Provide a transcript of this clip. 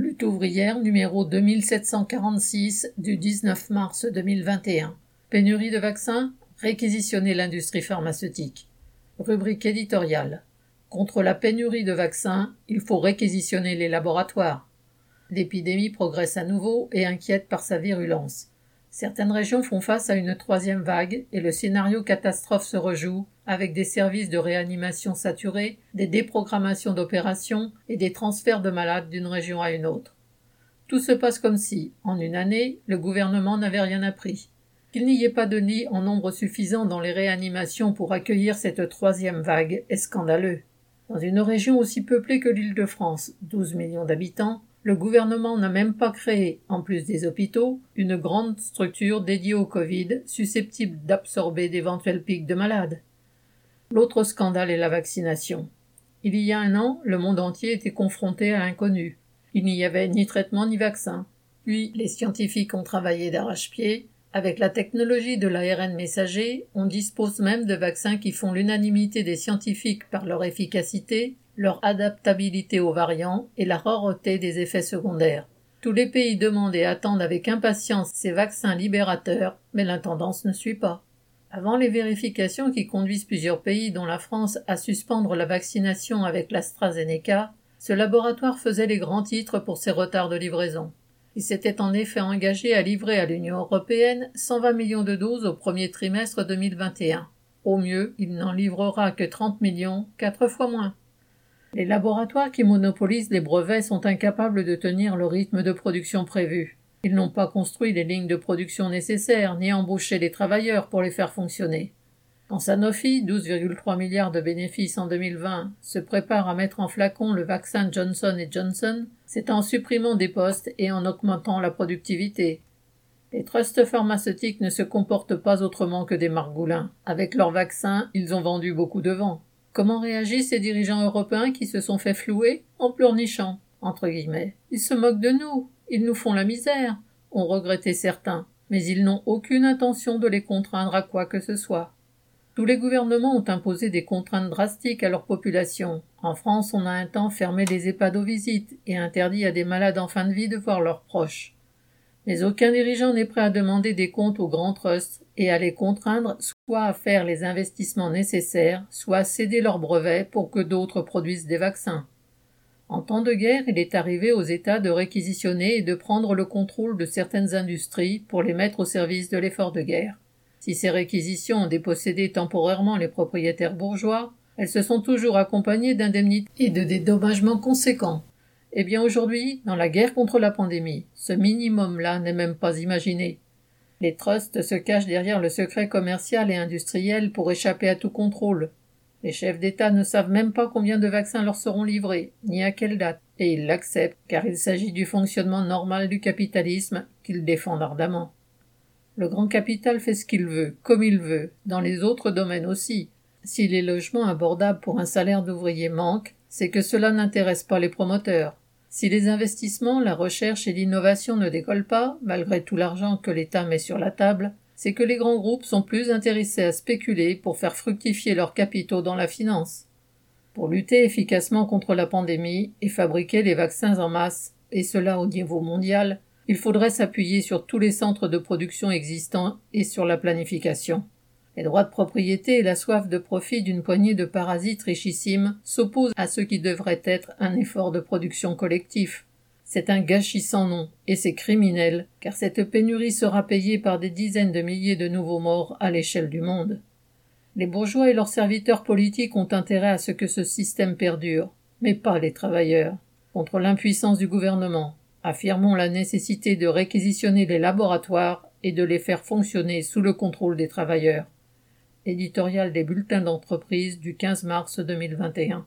Lutte ouvrière numéro 2746 du 19 mars 2021. Pénurie de vaccins Réquisitionner l'industrie pharmaceutique. Rubrique éditoriale. Contre la pénurie de vaccins, il faut réquisitionner les laboratoires. L'épidémie progresse à nouveau et inquiète par sa virulence. Certaines régions font face à une troisième vague et le scénario catastrophe se rejoue avec des services de réanimation saturés, des déprogrammations d'opérations et des transferts de malades d'une région à une autre. Tout se passe comme si, en une année, le gouvernement n'avait rien appris. Qu'il n'y ait pas de lits en nombre suffisant dans les réanimations pour accueillir cette troisième vague est scandaleux. Dans une région aussi peuplée que l'île de France, 12 millions d'habitants, le gouvernement n'a même pas créé, en plus des hôpitaux, une grande structure dédiée au Covid susceptible d'absorber d'éventuels pics de malades. L'autre scandale est la vaccination. Il y a un an, le monde entier était confronté à l'inconnu. Il n'y avait ni traitement ni vaccin. Puis, les scientifiques ont travaillé d'arrache-pied. Avec la technologie de l'ARN messager, on dispose même de vaccins qui font l'unanimité des scientifiques par leur efficacité, leur adaptabilité aux variants et la rareté des effets secondaires. Tous les pays demandent et attendent avec impatience ces vaccins libérateurs, mais l'intendance ne suit pas. Avant les vérifications qui conduisent plusieurs pays, dont la France, à suspendre la vaccination avec l'AstraZeneca, ce laboratoire faisait les grands titres pour ses retards de livraison. Il s'était en effet engagé à livrer à l'Union européenne 120 millions de doses au premier trimestre 2021. Au mieux, il n'en livrera que 30 millions, quatre fois moins. Les laboratoires qui monopolisent les brevets sont incapables de tenir le rythme de production prévu. Ils n'ont pas construit les lignes de production nécessaires, ni embauché les travailleurs pour les faire fonctionner. Quand Sanofi, 12,3 milliards de bénéfices en 2020, se prépare à mettre en flacon le vaccin Johnson Johnson, c'est en supprimant des postes et en augmentant la productivité. Les trusts pharmaceutiques ne se comportent pas autrement que des margoulins. Avec leurs vaccins, ils ont vendu beaucoup de vent. Comment réagissent ces dirigeants européens qui se sont fait flouer en pleurnichant entre guillemets? Ils se moquent de nous, ils nous font la misère, ont regretté certains, mais ils n'ont aucune intention de les contraindre à quoi que ce soit. Tous les gouvernements ont imposé des contraintes drastiques à leur population. En France, on a un temps fermé les EHPAD aux visites et interdit à des malades en fin de vie de voir leurs proches. Mais aucun dirigeant n'est prêt à demander des comptes aux grands trusts et à les contraindre soit à faire les investissements nécessaires, soit à céder leurs brevets pour que d'autres produisent des vaccins. En temps de guerre, il est arrivé aux États de réquisitionner et de prendre le contrôle de certaines industries pour les mettre au service de l'effort de guerre. Si ces réquisitions ont dépossédé temporairement les propriétaires bourgeois, elles se sont toujours accompagnées d'indemnités et de dédommagements conséquents. Eh bien aujourd'hui, dans la guerre contre la pandémie, ce minimum-là n'est même pas imaginé. Les trusts se cachent derrière le secret commercial et industriel pour échapper à tout contrôle. Les chefs d'État ne savent même pas combien de vaccins leur seront livrés, ni à quelle date, et ils l'acceptent, car il s'agit du fonctionnement normal du capitalisme qu'ils défendent ardemment. Le grand capital fait ce qu'il veut, comme il veut, dans les autres domaines aussi. Si les logements abordables pour un salaire d'ouvrier manquent, c'est que cela n'intéresse pas les promoteurs. Si les investissements, la recherche et l'innovation ne décollent pas, malgré tout l'argent que l'État met sur la table, c'est que les grands groupes sont plus intéressés à spéculer pour faire fructifier leurs capitaux dans la finance. Pour lutter efficacement contre la pandémie et fabriquer les vaccins en masse, et cela au niveau mondial, il faudrait s'appuyer sur tous les centres de production existants et sur la planification. Les droits de propriété et la soif de profit d'une poignée de parasites richissimes s'opposent à ce qui devrait être un effort de production collectif. C'est un gâchis sans nom, et c'est criminel, car cette pénurie sera payée par des dizaines de milliers de nouveaux morts à l'échelle du monde. Les bourgeois et leurs serviteurs politiques ont intérêt à ce que ce système perdure, mais pas les travailleurs. Contre l'impuissance du gouvernement, affirmons la nécessité de réquisitionner les laboratoires et de les faire fonctionner sous le contrôle des travailleurs. Éditorial des bulletins d'entreprise du 15 mars 2021.